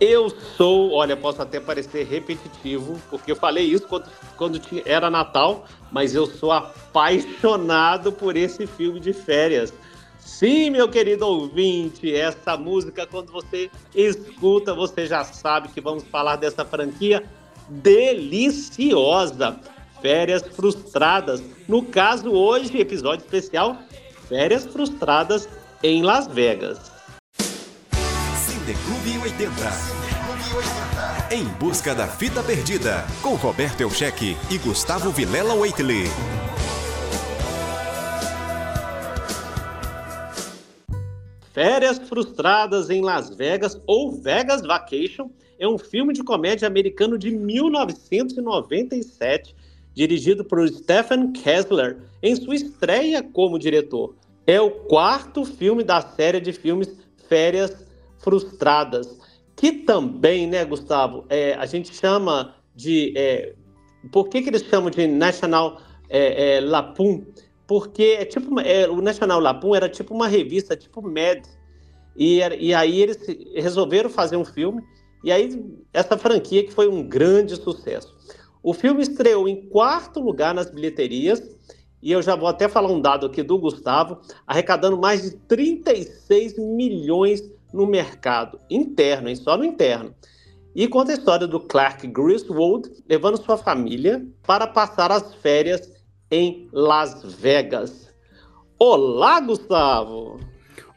Eu sou, olha, posso até parecer repetitivo, porque eu falei isso quando, quando era Natal, mas eu sou apaixonado por esse filme de férias. Sim, meu querido ouvinte, essa música, quando você escuta, você já sabe que vamos falar dessa franquia deliciosa. Férias Frustradas. No caso, hoje, episódio especial Férias Frustradas em Las Vegas. Clube 80. Em busca da fita perdida, com Roberto Elcheque e Gustavo Vilela Waitley. Férias Frustradas em Las Vegas ou Vegas Vacation é um filme de comédia americano de 1997, dirigido por Stephen Kessler, em sua estreia como diretor. É o quarto filme da série de filmes Férias Frustradas, que também, né, Gustavo, é, a gente chama de. É, por que, que eles chamam de National é, é Lapum? porque é tipo é, o National Lapum era tipo uma revista, tipo Mad, e, e aí eles resolveram fazer um filme, e aí essa franquia que foi um grande sucesso. O filme estreou em quarto lugar nas bilheterias, e eu já vou até falar um dado aqui do Gustavo, arrecadando mais de 36 milhões no mercado interno, hein? só no interno. E conta a história do Clark Griswold levando sua família para passar as férias em Las Vegas. Olá, Gustavo!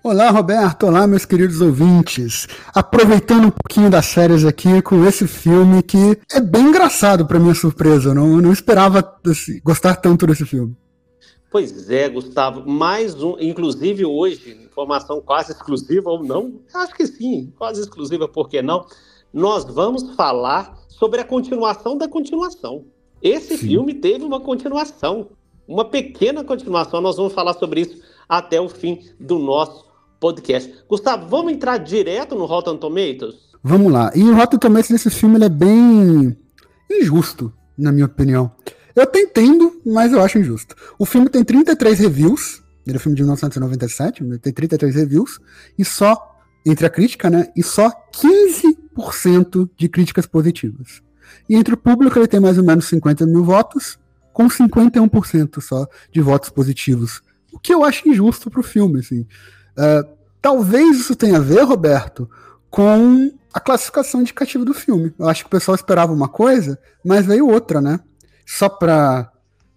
Olá, Roberto! Olá, meus queridos ouvintes! Aproveitando um pouquinho das séries aqui com esse filme que é bem engraçado para minha surpresa. Eu não, não esperava assim, gostar tanto desse filme. Pois é, Gustavo. Mais um, inclusive hoje, informação quase exclusiva ou não? Acho que sim, quase exclusiva, por que não? Nós vamos falar sobre a continuação da continuação. Esse Sim. filme teve uma continuação, uma pequena continuação. Nós vamos falar sobre isso até o fim do nosso podcast. Gustavo, vamos entrar direto no Rotten Tomatoes? Vamos lá. E o Rotten Tomatoes desse filme é bem injusto, na minha opinião. Eu até entendo, mas eu acho injusto. O filme tem 33 reviews, ele é um filme de 1997, tem 33 reviews, e só, entre a crítica, né, e só 15% de críticas positivas. E entre o público ele tem mais ou menos 50 mil votos, com 51% só de votos positivos. O que eu acho injusto para o filme. Assim. Uh, talvez isso tenha a ver, Roberto, com a classificação indicativa do filme. Eu acho que o pessoal esperava uma coisa, mas veio outra, né? Só para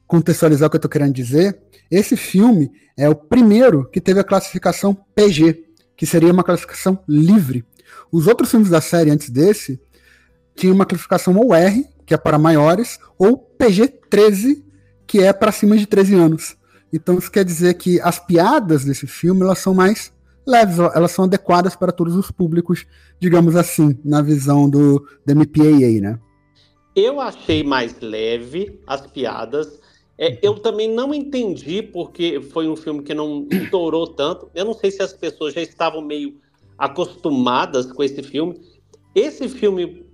contextualizar o que eu estou querendo dizer, esse filme é o primeiro que teve a classificação PG, que seria uma classificação livre. Os outros filmes da série antes desse tinha uma classificação ou R, que é para maiores, ou PG-13, que é para cima de 13 anos. Então isso quer dizer que as piadas desse filme elas são mais leves, elas são adequadas para todos os públicos, digamos assim, na visão do, do MPAA, né? Eu achei mais leve as piadas. É, eu também não entendi porque foi um filme que não estourou tanto. Eu não sei se as pessoas já estavam meio acostumadas com esse filme. Esse filme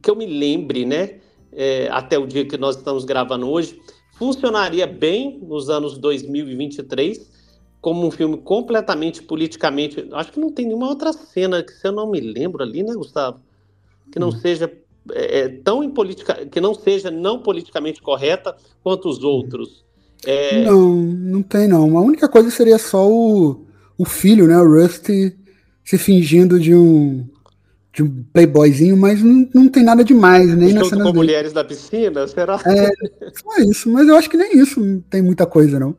que eu me lembre, né, é, até o dia que nós estamos gravando hoje, funcionaria bem nos anos 2023 como um filme completamente politicamente. Acho que não tem nenhuma outra cena que se eu não me lembro ali, né, Gustavo, que não hum. seja é, é tão politica, que não seja não politicamente correta quanto os outros. É... Não, não tem não. A única coisa seria só o, o filho, né, o Rusty, se fingindo de um de um playboyzinho, mas não, não tem nada demais, nem na cena com dele. mulheres da piscina, será? É, só isso, mas eu acho que nem isso não tem muita coisa, não.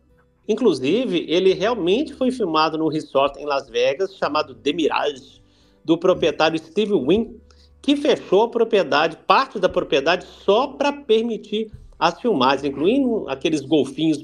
Inclusive, ele realmente foi filmado num resort em Las Vegas chamado The Mirage, do proprietário Steve Wynn, que fechou a propriedade, parte da propriedade, só para permitir as filmagens, incluindo aqueles golfinhos,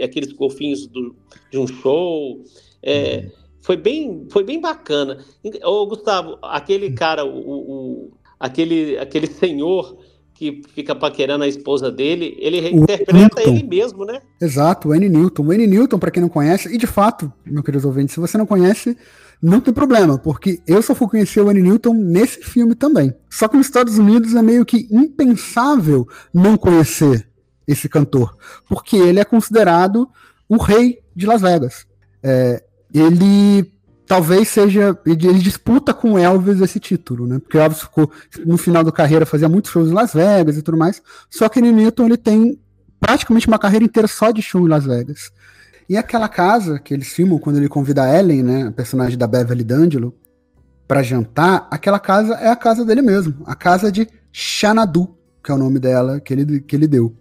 aqueles golfinhos do, de um show. É, uhum. Foi bem, foi bem bacana. Ô, Gustavo, aquele hum. cara, o, o, aquele, aquele senhor que fica paquerando a esposa dele, ele interpreta ele mesmo, né? Exato, o N. Newton. O N. Newton, para quem não conhece, e de fato, meu querido ouvinte, se você não conhece, não tem problema, porque eu só fui conhecer o N. Newton nesse filme também. Só que nos Estados Unidos é meio que impensável não conhecer esse cantor, porque ele é considerado o rei de Las Vegas. É, ele talvez seja. Ele disputa com Elvis esse título, né? Porque Elvis ficou no final da carreira, fazia muitos shows em Las Vegas e tudo mais. Só que Newton ele tem praticamente uma carreira inteira só de show em Las Vegas. E aquela casa que eles filmam quando ele convida a Ellen, né, a personagem da Beverly D'Angelo, para jantar, aquela casa é a casa dele mesmo, a casa de Xanadu, que é o nome dela que ele, que ele deu.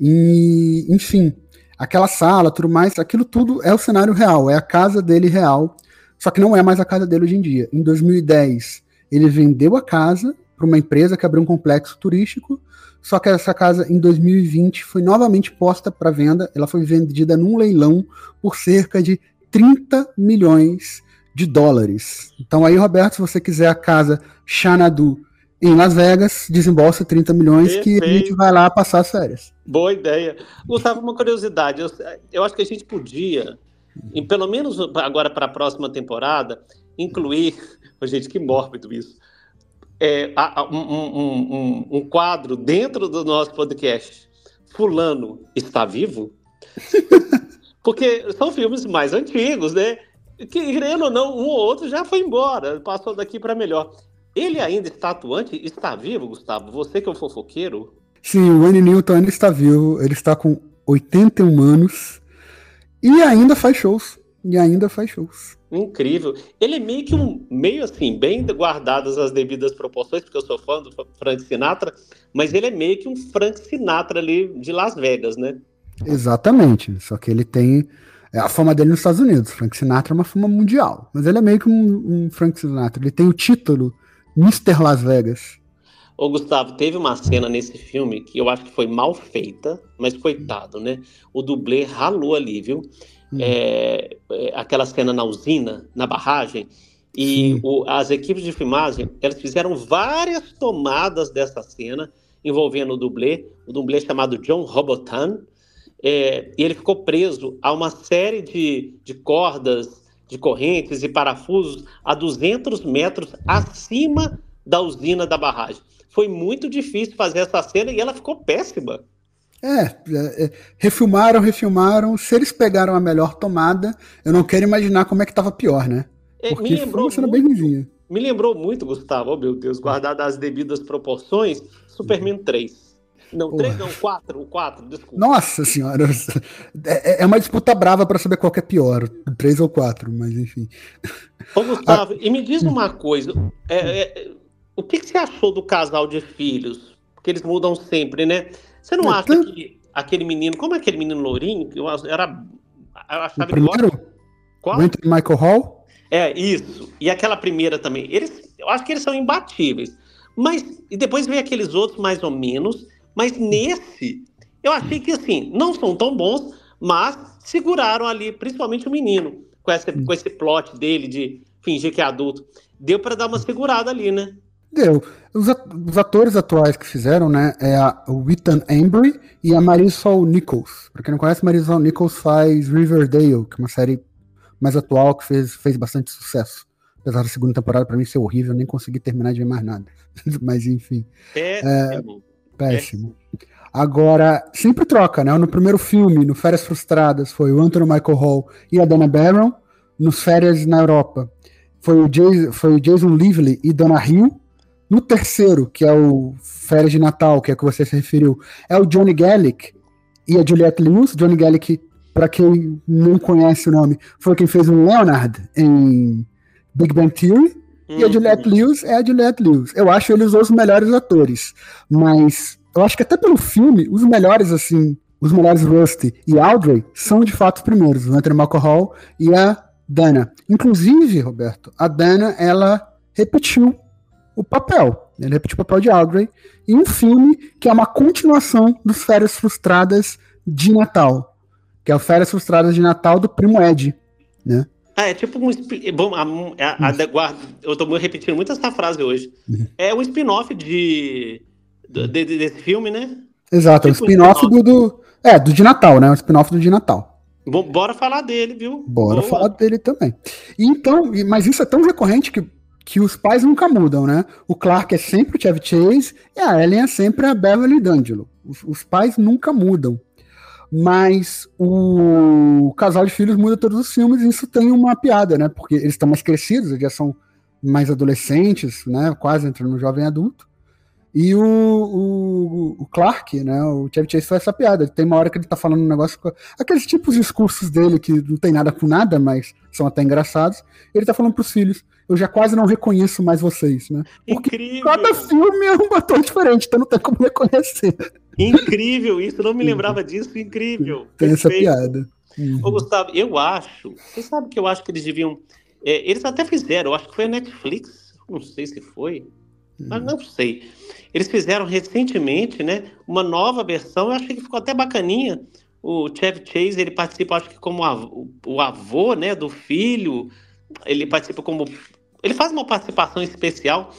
E, enfim, aquela sala, tudo mais, aquilo tudo é o cenário real, é a casa dele real, só que não é mais a casa dele hoje em dia. Em 2010, ele vendeu a casa para uma empresa que abriu um complexo turístico, só que essa casa em 2020 foi novamente posta para venda, ela foi vendida num leilão por cerca de 30 milhões de dólares. Então aí, Roberto, se você quiser a casa Xanadu em Las Vegas, desembolsa 30 milhões Perfeito. que a gente vai lá passar as férias. Boa ideia. Gustavo, uma curiosidade. Eu, eu acho que a gente podia, em, pelo menos agora para a próxima temporada, incluir. Oh, gente, que mórbido isso. É, um, um, um, um quadro dentro do nosso podcast. Fulano está vivo? Porque são filmes mais antigos, né? Que, querendo ou não, um ou outro já foi embora, passou daqui para melhor. Ele ainda está atuante? Está vivo, Gustavo? Você que é o fofoqueiro? Sim, o Wayne Newton ainda está vivo. Ele está com 81 anos e ainda faz shows. E ainda faz shows. Incrível. Ele é meio que um, meio assim, bem guardadas as devidas proporções, porque eu sou fã do Frank Sinatra, mas ele é meio que um Frank Sinatra ali de Las Vegas, né? Exatamente. Só que ele tem é a fama dele nos Estados Unidos. Frank Sinatra é uma fama mundial. Mas ele é meio que um, um Frank Sinatra. Ele tem o título Mr. Las Vegas. Ô, Gustavo, teve uma cena nesse filme que eu acho que foi mal feita, mas coitado, né? O dublê ralou ali, viu? Hum. É, é, aquela cena na usina, na barragem, e o, as equipes de filmagem, elas fizeram várias tomadas dessa cena envolvendo o dublê, o dublê chamado John Robotan, é, e ele ficou preso a uma série de, de cordas de correntes e parafusos a 200 metros acima da usina da barragem. Foi muito difícil fazer essa cena e ela ficou péssima. É, é, é, refilmaram, refilmaram. Se eles pegaram a melhor tomada, eu não quero imaginar como é que tava pior, né? É, Porque me lembrou muito, bem Me lembrou muito, Gustavo, oh meu Deus, guardado as devidas proporções, Superman 3. Não, Porra. três não, quatro, o quatro, desculpa. Nossa senhora, é, é uma disputa brava para saber qual é pior, três ou quatro, mas enfim. Ô Gustavo, e me diz uma coisa, é, é, o que, que, você achou do casal de filhos? Porque eles mudam sempre, né? Você não acha então... que aquele menino, como é aquele menino lourinho, eu era, eu achava o primeiro? Qual? Michael Hall? É, isso. E aquela primeira também. Eles, eu acho que eles são imbatíveis. Mas, e depois vem aqueles outros mais ou menos, mas nesse, eu achei que assim, não são tão bons, mas seguraram ali, principalmente o menino, com, essa, com esse plot dele de fingir que é adulto. Deu para dar uma segurada ali, né? Deu. Os, atores atuais que fizeram, né, é a, o Ethan Embry e a Marisol Nichols. Pra quem não conhece, Marisol Nichols faz Riverdale, que é uma série mais atual que fez, fez bastante sucesso. Apesar da segunda temporada, para mim, ser horrível, eu nem consegui terminar de ver mais nada. Mas enfim. É, é. Péssimo. Agora, sempre troca, né? No primeiro filme, no Férias Frustradas, foi o Anthony Michael Hall e a Dana Barron. Nos Férias na Europa, foi o, Jason, foi o Jason Lively e Donna Hill. No terceiro, que é o Férias de Natal, que é o que você se referiu, é o Johnny Gallic e a Juliette Lewis. Johnny Gallic, para quem não conhece o nome, foi quem fez o Leonard em Big Bang Theory. E a uhum. Juliette Lewis é a Juliette Lewis. Eu acho eles os melhores atores. Mas eu acho que até pelo filme, os melhores, assim, os melhores Rusty e Audrey são de fato os primeiros, o Anthony Michael e a Dana. Inclusive, Roberto, a Dana, ela repetiu o papel. Ele repetiu o papel de Audrey em um filme que é uma continuação dos Férias Frustradas de Natal, que é o Férias Frustradas de Natal do Primo Ed, né? Ah, é tipo um. Bom, a, a, a, guarda, eu tô repetindo muito essa frase hoje. Uhum. É um spin-off de, de, de, desse filme, né? Exato, tipo é um spin-off spin do, do. É, do de Natal, né? Um spin-off do de Natal. Bora falar dele, viu? Bora Boa. falar dele também. Então, mas isso é tão recorrente que, que os pais nunca mudam, né? O Clark é sempre o Chevy Chase e a Ellen é sempre a Beverly D'Angelo. Os, os pais nunca mudam. Mas o casal de filhos muda todos os filmes e isso tem uma piada, né? Porque eles estão mais crescidos, eles já são mais adolescentes, né? Quase entrando no jovem adulto. E o, o, o, Clark, né? O Chevy Chase faz essa piada. Tem uma hora que ele tá falando um negócio. Aqueles tipos de discursos dele que não tem nada com nada, mas são até engraçados. Ele tá falando pros filhos. Eu já quase não reconheço mais vocês, né? Porque Incrível. cada filme é um ator diferente, então não tem como reconhecer. Incrível, isso, não me lembrava disso, incrível. Tem Perfeito. essa piada. Uhum. Ô, Gustavo, eu acho, você sabe que eu acho que eles deviam. É, eles até fizeram, eu acho que foi a Netflix, não sei se foi, mas não sei. Eles fizeram recentemente, né, uma nova versão, eu achei que ficou até bacaninha. O Chevy Chase, ele participa, acho que como o avô, né, do filho, ele participa como... Ele faz uma participação especial.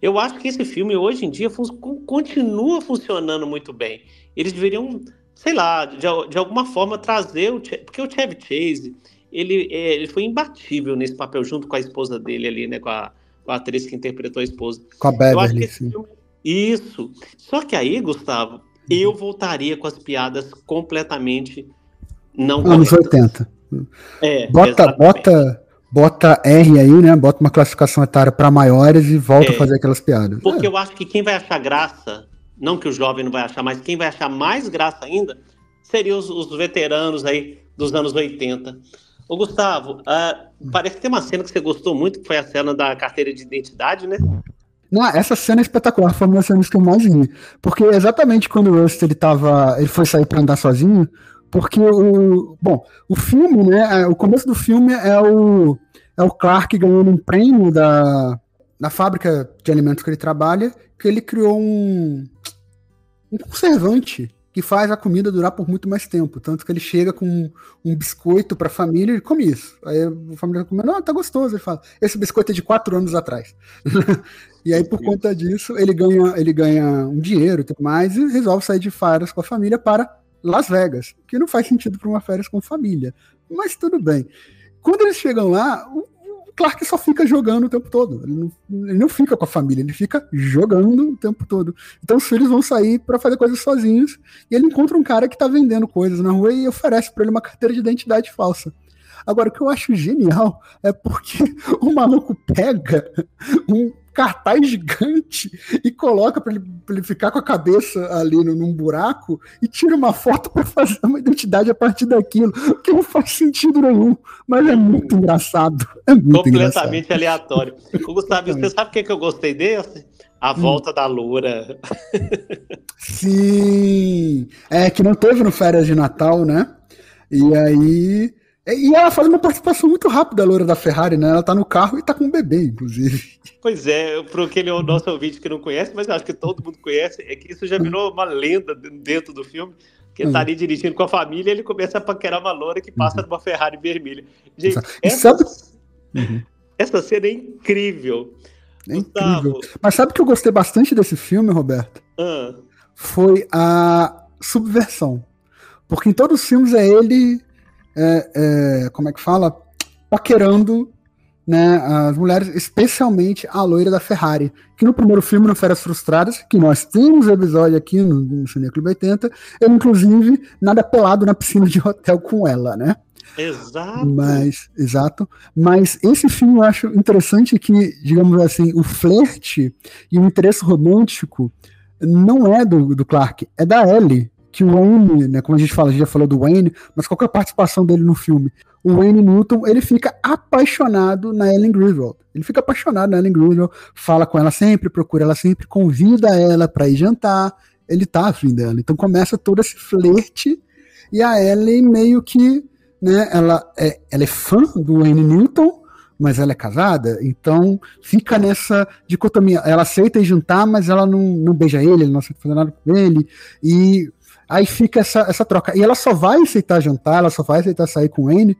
Eu acho que esse filme, hoje em dia, fun continua funcionando muito bem. Eles deveriam, sei lá, de, de alguma forma trazer o... Porque o Chevy Chase, ele, é, ele foi imbatível nesse papel, junto com a esposa dele ali, né, com a a atriz que interpretou a esposa. Com a Beverly. Filme... Isso. Só que aí, Gustavo, uhum. eu voltaria com as piadas completamente não Anos corretas. 80. É, bota, bota, bota R aí, né? Bota uma classificação etária para maiores e volta é, a fazer aquelas piadas. Porque é. eu acho que quem vai achar graça, não que o jovem não vai achar, mas quem vai achar mais graça ainda, seriam os, os veteranos aí dos anos 80. Ô, Gustavo, uh, parece que tem uma cena que você gostou muito, que foi a cena da carteira de identidade, né? Não, essa cena é espetacular, foi uma das cenas que eu mais. Porque exatamente quando o Rust ele tava. ele foi sair para andar sozinho, porque o. Bom, o filme, né? É, o começo do filme é o. É o Clark ganhando um prêmio da, da fábrica de alimentos que ele trabalha, que ele criou um. um conservante que faz a comida durar por muito mais tempo. Tanto que ele chega com um, biscoito para a família e come isso. Aí a família come, não, tá gostoso. Ele fala, esse biscoito é de quatro anos atrás. e aí, por conta disso, ele ganha, ele ganha um dinheiro e tudo mais e resolve sair de férias com a família para Las Vegas, que não faz sentido para uma férias com família. Mas tudo bem. Quando eles chegam lá, o Clark só fica jogando o tempo todo. Ele não, ele não, fica com a família, ele fica jogando o tempo todo. Então os filhos vão sair para fazer coisas sozinhos e ele encontra um cara que tá vendendo coisas na rua e oferece para ele uma carteira de identidade falsa. Agora, o que eu acho genial é porque o maluco pega um cartaz gigante e coloca para ele, ele, ficar com a cabeça ali no, num buraco e tira uma foto para fazer uma identidade a partir daquilo, que não faz sentido nenhum, mas é muito engraçado. É muito Completamente engraçado. aleatório. Gustavo, você sabe o que, que eu gostei desse? A hum. volta hum. da Loura. Sim! É, que não teve no Férias de Natal, né? E aí e ela faz uma participação muito rápida, a loura da Ferrari, né? Ela tá no carro e tá com um bebê, inclusive. Pois é, para aquele nosso ouvinte que não conhece, mas acho que todo mundo conhece, é que isso já virou uma lenda dentro do filme. Que ele tá ali dirigindo com a família e ele começa a paquerar uma loura que passa uhum. numa Ferrari vermelha. Gente, essa, sabe... uhum. essa cena é incrível. É incrível. Mas sabe que eu gostei bastante desse filme, Roberto? Ah. Foi a subversão. Porque em todos os filmes é ele é, é, como é que fala? Paquerando né, as mulheres, especialmente a loira da Ferrari, que no primeiro filme, no Férias Frustradas, que nós temos episódio aqui no, no Cine Clube 80, ele inclusive nada pelado na piscina de hotel com ela, né? Exato. Mas, exato. Mas esse filme eu acho interessante que, digamos assim, o flerte e o interesse romântico não é do, do Clark, é da Ellie, que o Wayne, né, como a gente fala, a gente já falou do Wayne, mas qual é a participação dele no filme? O Wayne Newton, ele fica apaixonado na Ellen Griswold. Ele fica apaixonado na Ellen Griswold, fala com ela sempre, procura ela sempre, convida ela para ir jantar, ele tá afim dela. Então começa todo esse flerte e a Ellen meio que, né, ela é, ela é fã do Wayne Newton, mas ela é casada, então fica nessa dicotomia. Ela aceita ir jantar, mas ela não, não beija ele, ele não aceita fazer nada com ele, e Aí fica essa, essa troca. E ela só vai aceitar jantar, ela só vai aceitar sair com N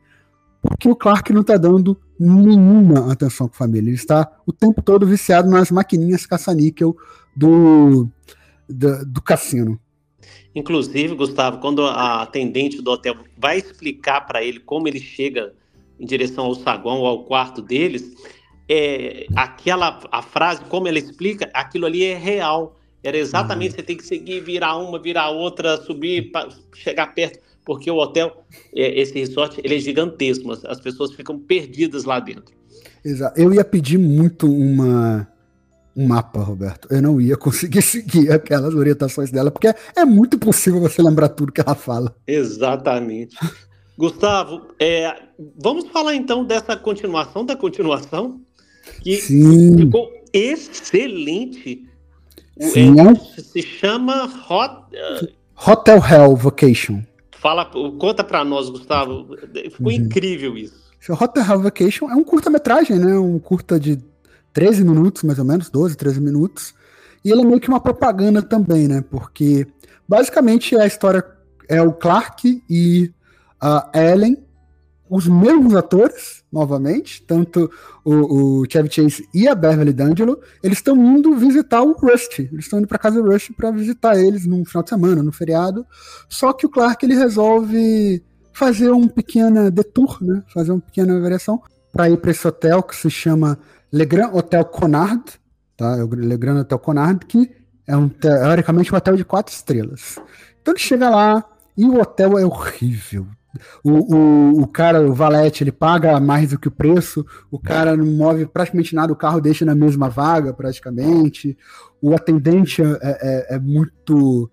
porque o Clark não tá dando nenhuma atenção com a família. Ele está o tempo todo viciado nas maquininhas caça-níquel do, do, do cassino. Inclusive, Gustavo, quando a atendente do hotel vai explicar para ele como ele chega em direção ao saguão ou ao quarto deles, é, aquela a frase, como ela explica, aquilo ali é real. Era exatamente, uhum. você tem que seguir, virar uma, virar outra, subir, chegar perto. porque o hotel, é, esse resort, ele é gigantesco, as pessoas ficam perdidas lá dentro. Exato. Eu ia pedir muito uma um mapa, Roberto. Eu não ia conseguir seguir aquelas orientações dela, porque é muito possível você lembrar tudo que ela fala. Exatamente. Gustavo, é, vamos falar então dessa continuação da continuação, que Sim. ficou excelente. Sim, é, se chama Hot, uh, Hotel Hell Vacation. Fala, conta para nós, Gustavo. Ficou uhum. incrível isso. Hotel Hell Vacation é um curta-metragem, né? Um curta de 13 minutos, mais ou menos, 12, 13 minutos. E ele é meio que uma propaganda também, né? Porque basicamente a história é o Clark e a Ellen, os mesmos atores, novamente, tanto o, o Chevy Chase e a Beverly D'Angelo, eles estão indo visitar o Rusty. Eles estão indo para casa do Rusty para visitar eles num final de semana, no feriado. Só que o Clark ele resolve fazer um pequeno detour, né? Fazer uma pequena variação para ir para esse hotel que se chama Le Grand Hotel Conard, tá? É o Le Grand Hotel Conard, que é um teoricamente um hotel de quatro estrelas. Então ele chega lá e o hotel é horrível. O, o, o cara, o valete, ele paga mais do que o preço, o cara não move praticamente nada, o carro deixa na mesma vaga, praticamente. O atendente é, é, é muito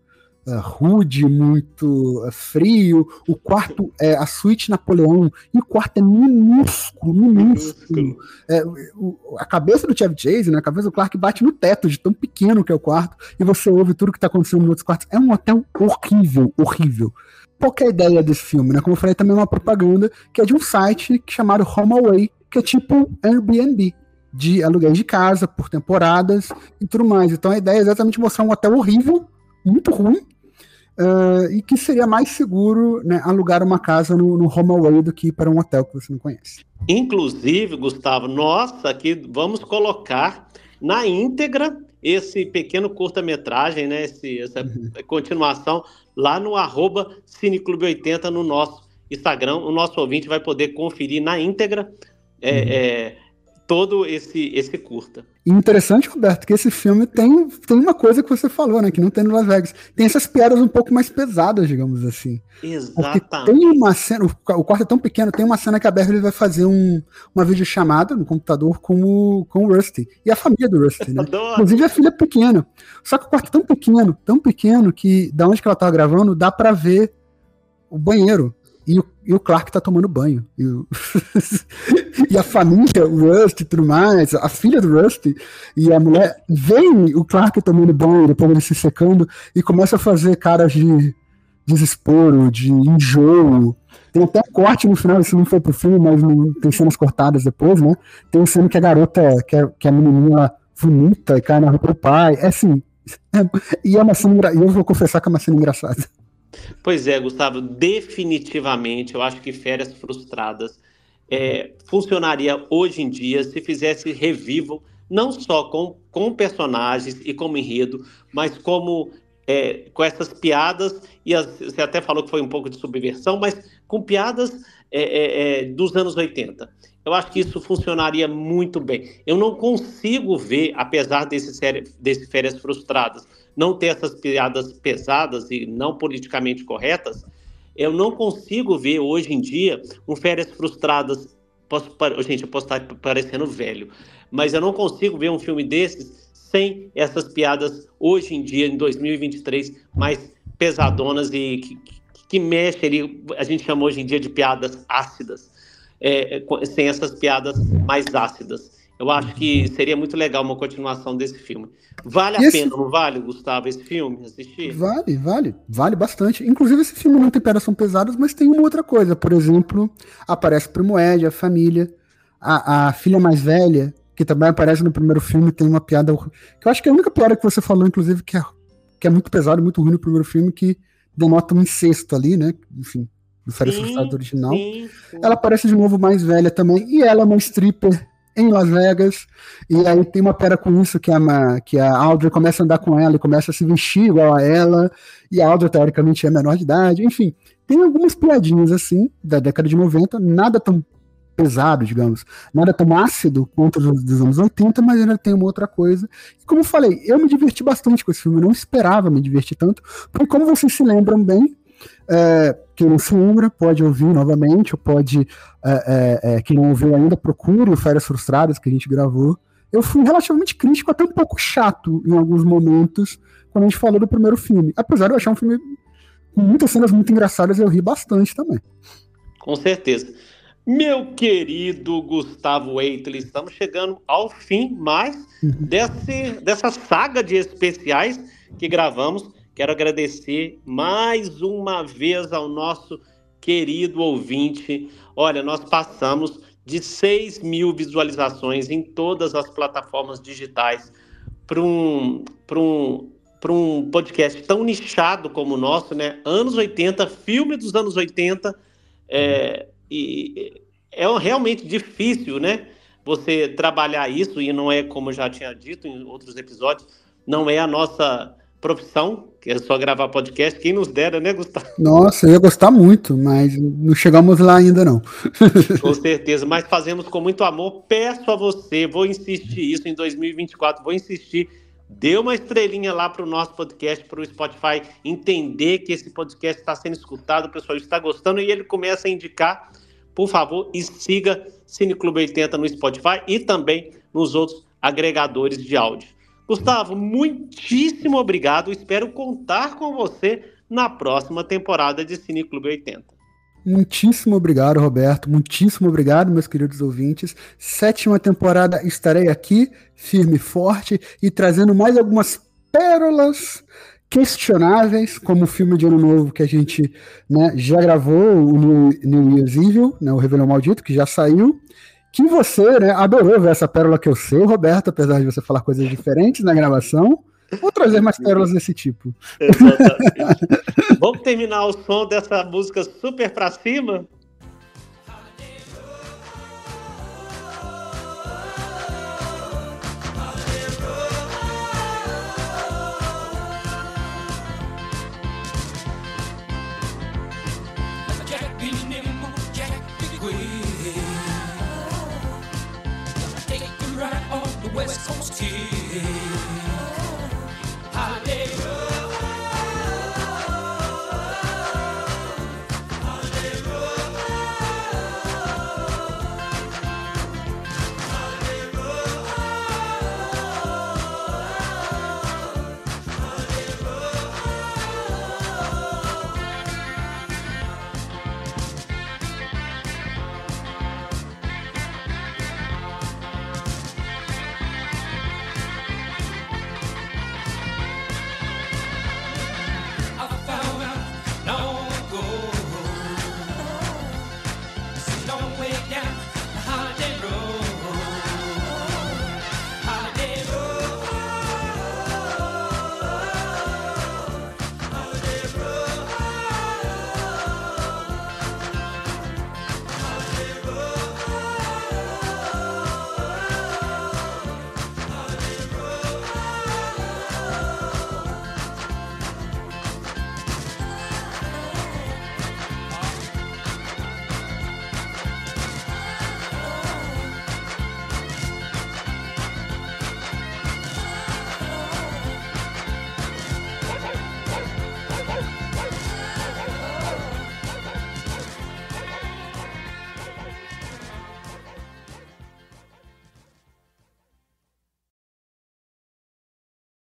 uh, rude, muito uh, frio. O quarto é a suíte Napoleão, e o quarto é minúsculo, minúsculo. É, o, a cabeça do Chevy Chase, né, a cabeça do Clark bate no teto de tão pequeno que é o quarto, e você ouve tudo que está acontecendo nos outros quartos. É um hotel horrível, horrível qual é ideia desse filme, né? Como eu falei, também é uma propaganda que é de um site chamado HomeAway, que é tipo Airbnb, de aluguel de casa por temporadas e tudo mais. Então a ideia é exatamente mostrar um hotel horrível, muito ruim, uh, e que seria mais seguro né, alugar uma casa no, no HomeAway do que ir para um hotel que você não conhece. Inclusive, Gustavo, nós aqui vamos colocar na íntegra esse pequeno curta-metragem, né, esse, essa uhum. continuação, lá no arroba Cineclube80 no nosso Instagram. O nosso ouvinte vai poder conferir na íntegra é, uhum. é, todo esse, esse curta. interessante, Roberto, que esse filme tem, tem uma coisa que você falou, né? Que não tem no Las Vegas. Tem essas piadas um pouco mais pesadas, digamos assim. Exatamente. Porque tem uma cena, o quarto é tão pequeno, tem uma cena que a Beverly vai fazer um, uma videochamada no computador com o, com o Rusty. E a família do Rusty, né? Inclusive a filha é pequena. Só que o quarto é tão pequeno, tão pequeno, que da onde que ela tava gravando, dá para ver o banheiro e o, e o Clark tá tomando banho. E, o e, a família, o Rust e tudo mais, a filha do Rust e a mulher vem o Clark tomando banho, depois ele se secando, e começa a fazer caras de desespero, de enjoo. Tem até um corte no final, isso não foi pro filme, mas tem cenas cortadas depois, né? Tem uma cena que a garota, que, é, que a menininha vomita e cai na roupa do pai. É assim. É, e é uma cena, eu vou confessar que é uma cena engraçada. Pois é, Gustavo, definitivamente eu acho que Férias Frustradas é, funcionaria hoje em dia se fizesse revival, não só com, com personagens e como enredo, mas como é, com essas piadas, e as, você até falou que foi um pouco de subversão, mas com piadas é, é, é dos anos 80. Eu acho que isso funcionaria muito bem. Eu não consigo ver, apesar desse, série, desse Férias Frustradas, não ter essas piadas pesadas e não politicamente corretas, eu não consigo ver hoje em dia um Férias Frustradas. Posso, gente, eu posso estar parecendo velho, mas eu não consigo ver um filme desses sem essas piadas hoje em dia, em 2023, mais pesadonas e que, que, que mexe ali, a gente chama hoje em dia de piadas ácidas, é, sem essas piadas mais ácidas. Eu acho que seria muito legal uma continuação desse filme. Vale a esse... pena, não vale, Gustavo, esse filme assistir? Vale, vale, vale bastante. Inclusive, esse filme não tem pedras são pesadas, mas tem uma outra coisa. Por exemplo, aparece o Primo Ed, a família, a, a filha mais velha, que também aparece no primeiro filme, tem uma piada. Que eu acho que é a única piada que você falou, inclusive, que é, que é muito pesado, muito ruim no primeiro filme, que denota um incesto ali, né? Enfim, do Férias Frustrado original. Sim, sim. Ela aparece de novo mais velha também, e ela é uma stripper em Las Vegas, e aí tem uma pera com isso, que a, que a Audrey começa a andar com ela e começa a se vestir igual a ela, e a Audrey teoricamente é menor de idade, enfim, tem algumas piadinhas assim, da década de 90, nada tão pesado, digamos, nada tão ácido quanto os dos anos 80, mas ainda tem uma outra coisa. E como eu falei, eu me diverti bastante com esse filme, eu não esperava me divertir tanto, porque como vocês se lembram bem, É, quem não se lembra pode ouvir novamente, ou pode, é, é, é, quem não ouviu ainda, procure o Férias Frustradas que a gente gravou. Eu fui relativamente crítico, até um pouco chato em alguns momentos, quando a gente falou do primeiro filme. Apesar de eu achar um filme com muitas cenas muito engraçadas, eu ri bastante também. Com certeza. Meu querido Gustavo Eitel, estamos chegando ao fim mais uhum. desse, dessa saga de especiais que gravamos. Quero agradecer mais uma vez ao nosso querido ouvinte. Olha, nós passamos de 6 mil visualizações em todas as plataformas digitais para um, um, um podcast tão nichado como o nosso, né? Anos 80, filme dos anos 80. É, e é realmente difícil, né? Você trabalhar isso, e não é, como eu já tinha dito em outros episódios, não é a nossa profissão, que é só gravar podcast. Quem nos dera, né, Gustavo? Nossa, eu ia gostar muito, mas não chegamos lá ainda, não. com certeza, mas fazemos com muito amor. Peço a você, vou insistir isso em 2024, vou insistir. Dê uma estrelinha lá para o nosso podcast, para o Spotify, entender que esse podcast está sendo escutado, o pessoal está gostando e ele começa a indicar por favor, e siga Cineclube 80 no Spotify e também nos outros agregadores de áudio. Gustavo, muitíssimo obrigado. Espero contar com você na próxima temporada de Cineclube 80. Muitíssimo obrigado, Roberto. Muitíssimo obrigado, meus queridos ouvintes. Sétima temporada estarei aqui, firme e forte, e trazendo mais algumas pérolas questionáveis, como o filme de Ano Novo que a gente né, já gravou, o New, New Year's Evil, né, o Revelão Maldito, que já saiu, que você né, adorou ver essa pérola que eu sei, Roberto, apesar de você falar coisas diferentes na gravação. Vou trazer mais pérolas desse tipo. Vamos terminar o som dessa música super pra cima?